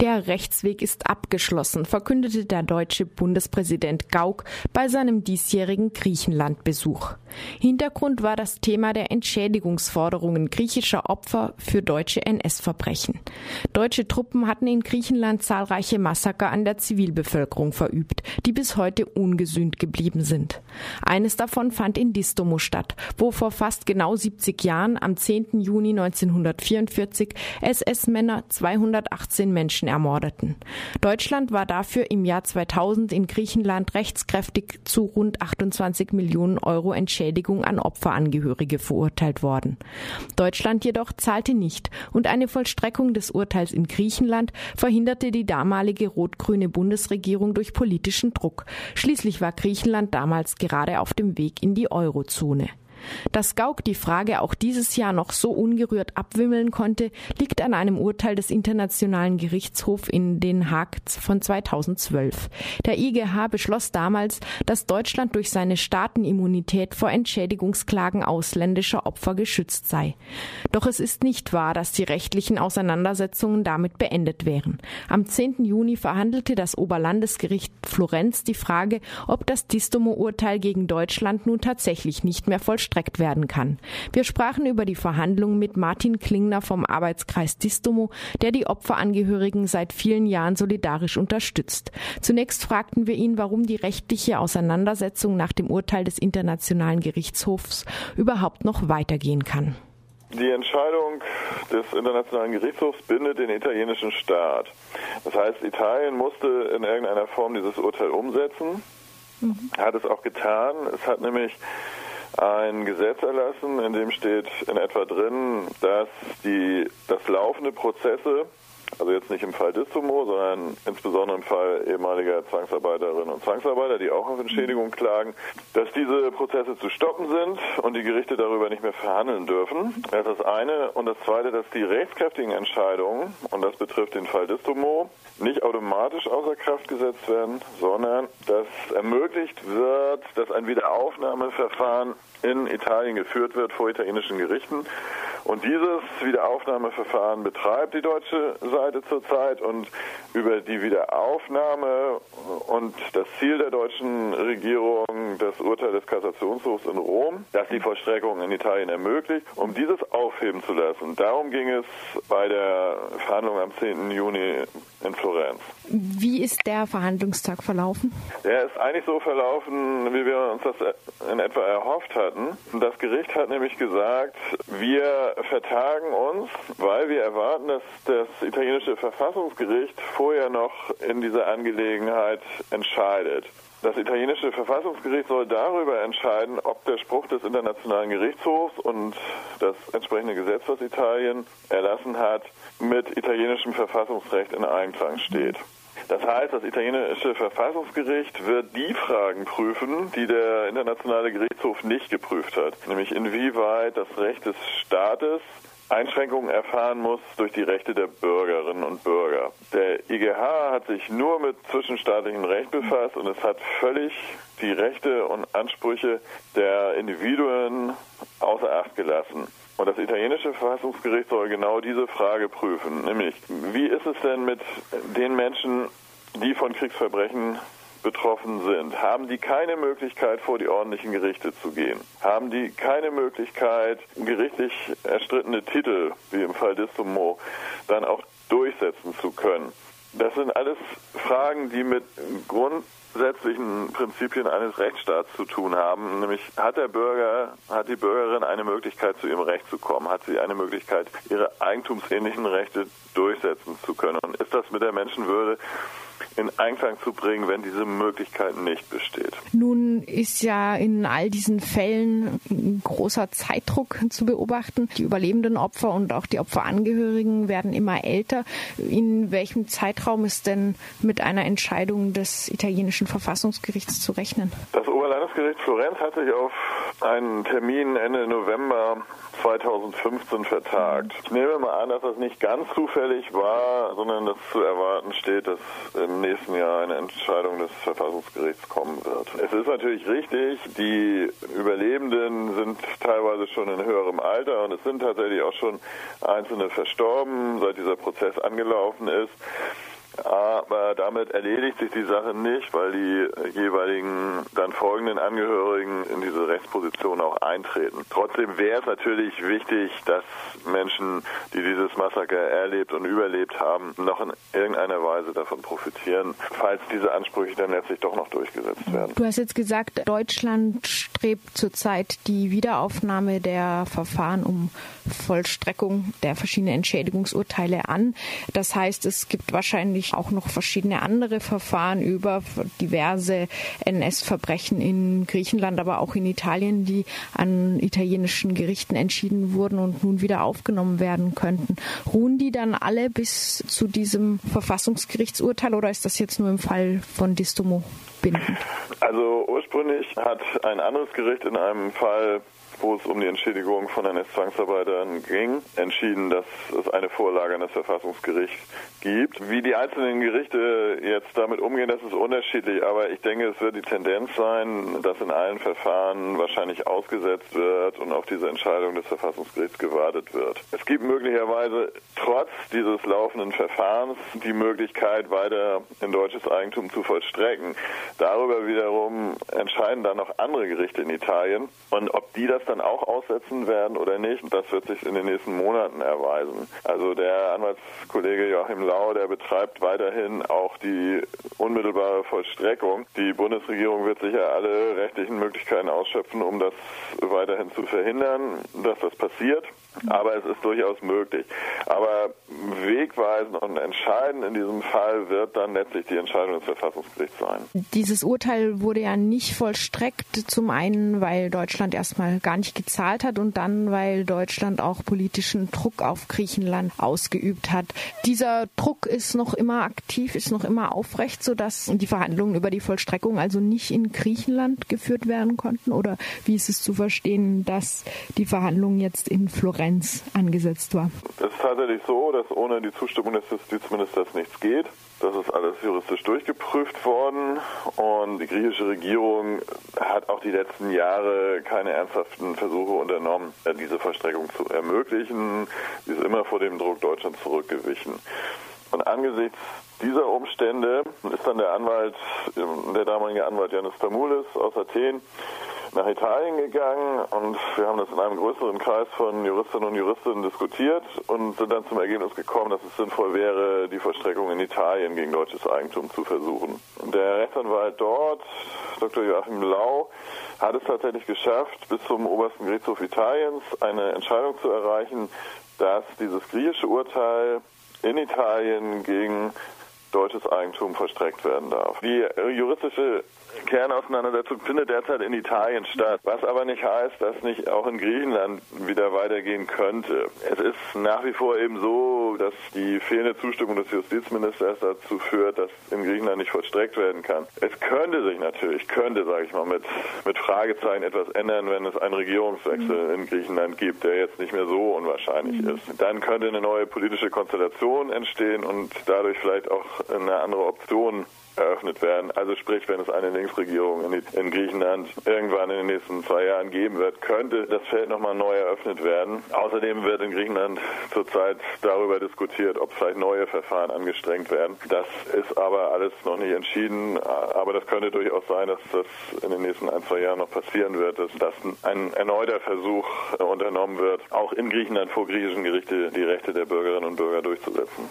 Der Rechtsweg ist abgeschlossen, verkündete der deutsche Bundespräsident Gauck bei seinem diesjährigen Griechenlandbesuch. Hintergrund war das Thema der Entschädigungsforderungen griechischer Opfer für deutsche NS-Verbrechen. Deutsche Truppen hatten in Griechenland zahlreiche Massaker an der Zivilbevölkerung verübt, die bis heute ungesühnt geblieben sind. Eines davon fand in Distomo statt, wo vor fast genau 70 Jahren am 10. Juni 1944 SS-Männer 218 Menschen ermordeten. Deutschland war dafür im Jahr 2000 in Griechenland rechtskräftig zu rund 28 Millionen Euro Entschädigung an Opferangehörige verurteilt worden. Deutschland jedoch zahlte nicht und eine Vollstreckung des Urteils in Griechenland verhinderte die damalige rot-grüne Bundesregierung durch politischen Druck. Schließlich war Griechenland damals gerade auf dem Weg in die Eurozone. Dass Gauck die Frage auch dieses Jahr noch so ungerührt abwimmeln konnte, liegt an einem Urteil des Internationalen Gerichtshofs in Den Haag von 2012. Der IGH beschloss damals, dass Deutschland durch seine Staatenimmunität vor Entschädigungsklagen ausländischer Opfer geschützt sei. Doch es ist nicht wahr, dass die rechtlichen Auseinandersetzungen damit beendet wären. Am 10. Juni verhandelte das Oberlandesgericht Florenz die Frage, ob das Distomo-Urteil gegen Deutschland nun tatsächlich nicht mehr vollstreckt vollstreckt werden kann. Wir sprachen über die Verhandlungen mit Martin Klingner vom Arbeitskreis Distomo, der die Opferangehörigen seit vielen Jahren solidarisch unterstützt. Zunächst fragten wir ihn, warum die rechtliche Auseinandersetzung nach dem Urteil des Internationalen Gerichtshofs überhaupt noch weitergehen kann. Die Entscheidung des Internationalen Gerichtshofs bindet den italienischen Staat. Das heißt, Italien musste in irgendeiner Form dieses Urteil umsetzen, mhm. hat es auch getan. Es hat nämlich ein Gesetz erlassen, in dem steht in etwa drin, dass die, dass laufende Prozesse also jetzt nicht im Fall Distomo, sondern insbesondere im Fall ehemaliger Zwangsarbeiterinnen und Zwangsarbeiter, die auch auf Entschädigung klagen, dass diese Prozesse zu stoppen sind und die Gerichte darüber nicht mehr verhandeln dürfen. Das ist das eine. Und das zweite, dass die rechtskräftigen Entscheidungen, und das betrifft den Fall Distomo, nicht automatisch außer Kraft gesetzt werden, sondern dass ermöglicht wird, dass ein Wiederaufnahmeverfahren in Italien geführt wird vor italienischen Gerichten. Und dieses Wiederaufnahmeverfahren betreibt die deutsche Seite zurzeit und über die Wiederaufnahme und das Ziel der deutschen Regierung, das Urteil des Kassationshofs in Rom, das die Vollstreckung in Italien ermöglicht, um dieses aufheben zu lassen. Darum ging es bei der Verhandlung am 10. Juni in Florenz. Wie ist der Verhandlungstag verlaufen? Der ist eigentlich so verlaufen, wie wir uns das in etwa erhofft hatten. Das Gericht hat nämlich gesagt, wir vertagen uns, weil wir erwarten, dass das italienische Verfassungsgericht vorher noch in dieser Angelegenheit entscheidet. Das italienische Verfassungsgericht soll darüber entscheiden, ob der Spruch des Internationalen Gerichtshofs und das entsprechende Gesetz, was Italien erlassen hat, mit italienischem Verfassungsrecht in Einklang steht. Das heißt, das italienische Verfassungsgericht wird die Fragen prüfen, die der Internationale Gerichtshof nicht geprüft hat, nämlich inwieweit das Recht des Staates Einschränkungen erfahren muss durch die Rechte der Bürgerinnen und Bürger. Der IGH hat sich nur mit zwischenstaatlichem Recht befasst und es hat völlig die Rechte und Ansprüche der Individuen außer Acht gelassen. Und das italienische Verfassungsgericht soll genau diese Frage prüfen, nämlich wie ist es denn mit den Menschen, die von Kriegsverbrechen betroffen sind, haben die keine Möglichkeit, vor die ordentlichen Gerichte zu gehen? Haben die keine Möglichkeit, gerichtlich erstrittene Titel, wie im Fall Distomo, dann auch durchsetzen zu können? Das sind alles Fragen, die mit grundsätzlichen Prinzipien eines Rechtsstaats zu tun haben. Nämlich hat der Bürger, hat die Bürgerin eine Möglichkeit, zu ihrem Recht zu kommen? Hat sie eine Möglichkeit, ihre eigentumsähnlichen Rechte durchsetzen zu können? Und ist das mit der Menschenwürde in Einklang zu bringen, wenn diese Möglichkeit nicht besteht. Nun ist ja in all diesen Fällen ein großer Zeitdruck zu beobachten. Die überlebenden Opfer und auch die Opferangehörigen werden immer älter. In welchem Zeitraum ist denn mit einer Entscheidung des italienischen Verfassungsgerichts zu rechnen? Das Oberlandesgericht Florenz hat sich auf einen Termin Ende November 2015 vertagt. Ich nehme mal an, dass das nicht ganz zufällig war, sondern dass zu erwarten steht, dass im nächsten Jahr eine Entscheidung des Verfassungsgerichts kommen wird. Es ist natürlich richtig, die Überlebenden sind teilweise schon in höherem Alter und es sind tatsächlich auch schon Einzelne verstorben, seit dieser Prozess angelaufen ist. Aber damit erledigt sich die Sache nicht, weil die jeweiligen dann folgenden Angehörigen in diese Rechtsposition auch eintreten. Trotzdem wäre es natürlich wichtig, dass Menschen, die dieses Massaker erlebt und überlebt haben, noch in irgendeiner Weise davon profitieren, falls diese Ansprüche dann letztlich doch noch durchgesetzt werden. Du hast jetzt gesagt, Deutschland strebt zurzeit die Wiederaufnahme der Verfahren um Vollstreckung der verschiedenen Entschädigungsurteile an. Das heißt, es gibt wahrscheinlich auch noch verschiedene andere Verfahren über diverse NS-Verbrechen in Griechenland, aber auch in Italien, die an italienischen Gerichten entschieden wurden und nun wieder aufgenommen werden könnten. Ruhen die dann alle bis zu diesem Verfassungsgerichtsurteil oder ist das jetzt nur im Fall von Distomo bindend? Also ursprünglich hat ein anderes Gericht in einem Fall wo es um die Entschädigung von NS-Zwangsarbeitern ging, entschieden, dass es eine Vorlage an das Verfassungsgericht gibt. Wie die einzelnen Gerichte jetzt damit umgehen, das ist unterschiedlich, aber ich denke, es wird die Tendenz sein, dass in allen Verfahren wahrscheinlich ausgesetzt wird und auf diese Entscheidung des Verfassungsgerichts gewartet wird. Es gibt möglicherweise trotz dieses laufenden Verfahrens die Möglichkeit, weiter in deutsches Eigentum zu vollstrecken. Darüber wiederum entscheiden dann noch andere Gerichte in Italien und ob die das dann auch aussetzen werden oder nicht, das wird sich in den nächsten Monaten erweisen. Also der Anwaltskollege Joachim Lau, der betreibt weiterhin auch die unmittelbare Vollstreckung. Die Bundesregierung wird sicher alle rechtlichen Möglichkeiten ausschöpfen, um das weiterhin zu verhindern, dass das passiert. Aber es ist durchaus möglich. Aber wegweisend und entscheidend in diesem Fall wird dann letztlich die Entscheidung des Verfassungsgerichts sein. Dieses Urteil wurde ja nicht vollstreckt. Zum einen, weil Deutschland erstmal gar nicht gezahlt hat und dann, weil Deutschland auch politischen Druck auf Griechenland ausgeübt hat. Dieser Druck ist noch immer aktiv, ist noch immer aufrecht, sodass die Verhandlungen über die Vollstreckung also nicht in Griechenland geführt werden konnten? Oder wie ist es zu verstehen, dass die Verhandlungen jetzt in Florenz angesetzt war? Es ist tatsächlich so, dass ohne die Zustimmung des Justizministers nichts geht. Das ist alles juristisch durchgeprüft worden und die griechische Regierung hat auch die letzten Jahre keine ernsthaften Versuche unternommen, diese Vollstreckung zu ermöglichen. Sie ist immer vor dem Druck Deutschlands zurückgewichen. Und angesichts dieser Umstände ist dann der Anwalt, der damalige Anwalt Janis Tamoulis aus Athen, nach Italien gegangen und wir haben das in einem größeren Kreis von Juristinnen und Juristen diskutiert und sind dann zum Ergebnis gekommen, dass es sinnvoll wäre, die Vollstreckung in Italien gegen deutsches Eigentum zu versuchen. Der Rechtsanwalt dort, Dr. Joachim Lau, hat es tatsächlich geschafft, bis zum obersten Gerichtshof Italiens eine Entscheidung zu erreichen, dass dieses griechische Urteil in Italien gegen deutsches Eigentum verstreckt werden darf. Die juristische Kernauseinandersetzung findet derzeit in Italien statt, was aber nicht heißt, dass nicht auch in Griechenland wieder weitergehen könnte. Es ist nach wie vor eben so, dass die fehlende Zustimmung des Justizministers dazu führt, dass in Griechenland nicht vollstreckt werden kann. Es könnte sich natürlich, könnte, sage ich mal, mit, mit Fragezeichen etwas ändern, wenn es einen Regierungswechsel mhm. in Griechenland gibt, der jetzt nicht mehr so unwahrscheinlich mhm. ist. Dann könnte eine neue politische Konstellation entstehen und dadurch vielleicht auch eine andere Option eröffnet werden. Also sprich, wenn es eine Linksregierung in, in, Griechenland irgendwann in den nächsten zwei Jahren geben wird, könnte das Feld nochmal neu eröffnet werden. Außerdem wird in Griechenland zurzeit darüber diskutiert, ob vielleicht neue Verfahren angestrengt werden. Das ist aber alles noch nicht entschieden. Aber das könnte durchaus sein, dass das in den nächsten ein, zwei Jahren noch passieren wird, dass das ein erneuter Versuch unternommen wird, auch in Griechenland vor griechischen Gerichte die Rechte der Bürgerinnen und Bürger durchzusetzen.